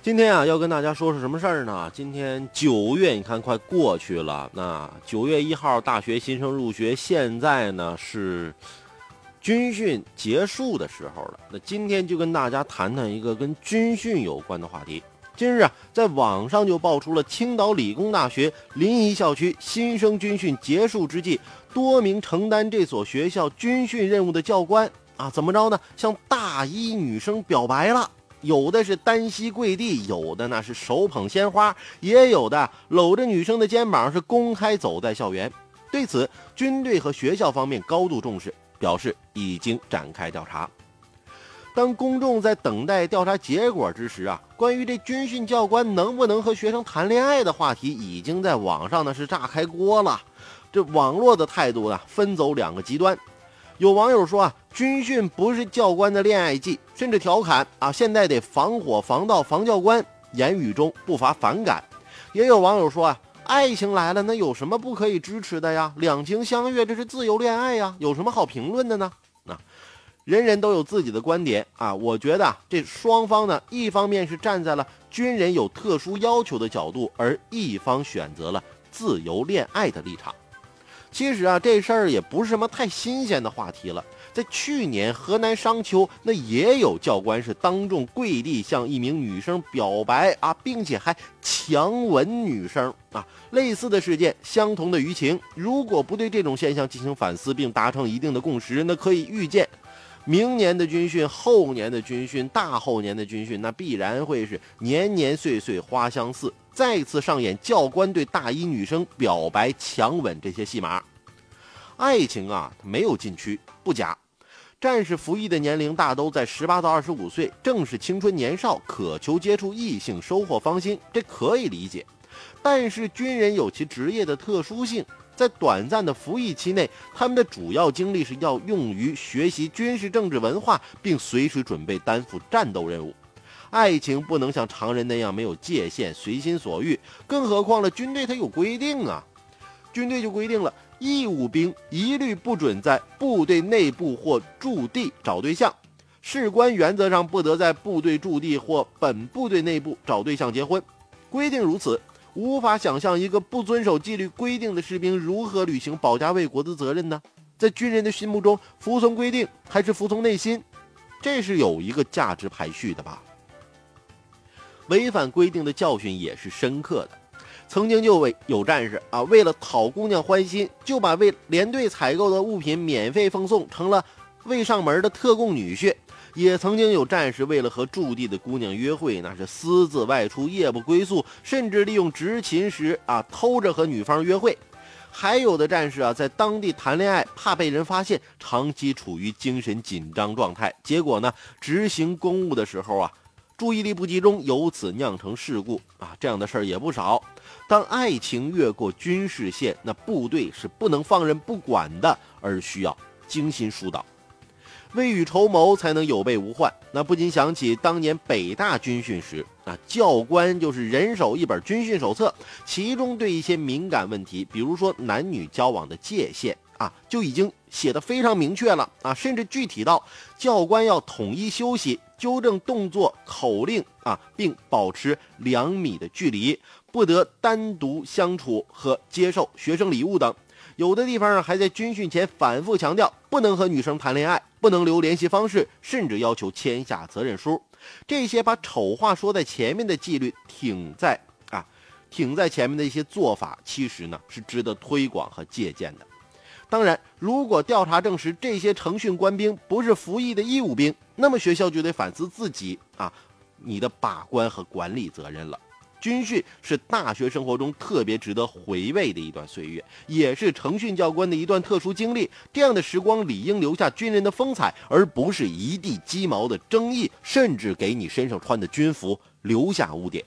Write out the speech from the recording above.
今天啊，要跟大家说说什么事儿呢？今天九月，你看快过去了。那九月一号，大学新生入学，现在呢是军训结束的时候了。那今天就跟大家谈谈一个跟军训有关的话题。近日啊，在网上就爆出了青岛理工大学临沂校区新生军训结束之际，多名承担这所学校军训任务的教官啊，怎么着呢？向大一女生表白了。有的是单膝跪地，有的呢是手捧鲜花，也有的搂着女生的肩膀是公开走在校园。对此，军队和学校方面高度重视，表示已经展开调查。当公众在等待调查结果之时啊，关于这军训教官能不能和学生谈恋爱的话题，已经在网上呢是炸开锅了。这网络的态度呢，分走两个极端。有网友说啊，军训不是教官的恋爱季，甚至调侃啊，现在得防火防盗防教官，言语中不乏反感。也有网友说啊，爱情来了，那有什么不可以支持的呀？两情相悦，这是自由恋爱呀，有什么好评论的呢？那人人都有自己的观点啊，我觉得这双方呢，一方面是站在了军人有特殊要求的角度，而一方选择了自由恋爱的立场。其实啊，这事儿也不是什么太新鲜的话题了。在去年河南商丘，那也有教官是当众跪地向一名女生表白啊，并且还强吻女生啊。类似的事件，相同的舆情，如果不对这种现象进行反思并达成一定的共识，那可以预见，明年的军训、后年的军训、大后年的军训，那必然会是年年岁岁花相似。再次上演教官对大一女生表白、强吻这些戏码，爱情啊，它没有禁区，不假。战士服役的年龄大都在十八到二十五岁，正是青春年少，渴求接触异性，收获芳心，这可以理解。但是军人有其职业的特殊性，在短暂的服役期内，他们的主要精力是要用于学习军事政治文化，并随时准备担负战斗任务。爱情不能像常人那样没有界限、随心所欲，更何况了军队它有规定啊！军队就规定了，义务兵一律不准在部队内部或驻地找对象，士官原则上不得在部队驻地或本部队内部找对象结婚。规定如此，无法想象一个不遵守纪律规定的士兵如何履行保家卫国的责任呢？在军人的心目中，服从规定还是服从内心，这是有一个价值排序的吧？违反规定的教训也是深刻的。曾经就为有战士啊，为了讨姑娘欢心，就把为连队采购的物品免费奉送，成了未上门的特供女婿。也曾经有战士为了和驻地的姑娘约会，那是私自外出，夜不归宿，甚至利用执勤时啊偷着和女方约会。还有的战士啊，在当地谈恋爱，怕被人发现，长期处于精神紧张状态，结果呢，执行公务的时候啊。注意力不集中，由此酿成事故啊！这样的事儿也不少。当爱情越过军事线，那部队是不能放任不管的，而需要精心疏导，未雨绸缪，才能有备无患。那不禁想起当年北大军训时，啊，教官就是人手一本军训手册，其中对一些敏感问题，比如说男女交往的界限啊，就已经写的非常明确了啊，甚至具体到教官要统一休息。纠正动作口令啊，并保持两米的距离，不得单独相处和接受学生礼物等。有的地方还在军训前反复强调，不能和女生谈恋爱，不能留联系方式，甚至要求签下责任书。这些把丑话说在前面的纪律，挺在啊，挺在前面的一些做法，其实呢是值得推广和借鉴的。当然，如果调查证实这些成训官兵不是服役的义务兵，那么学校就得反思自己啊，你的把关和管理责任了。军训是大学生活中特别值得回味的一段岁月，也是成训教官的一段特殊经历。这样的时光理应留下军人的风采，而不是一地鸡毛的争议，甚至给你身上穿的军服留下污点。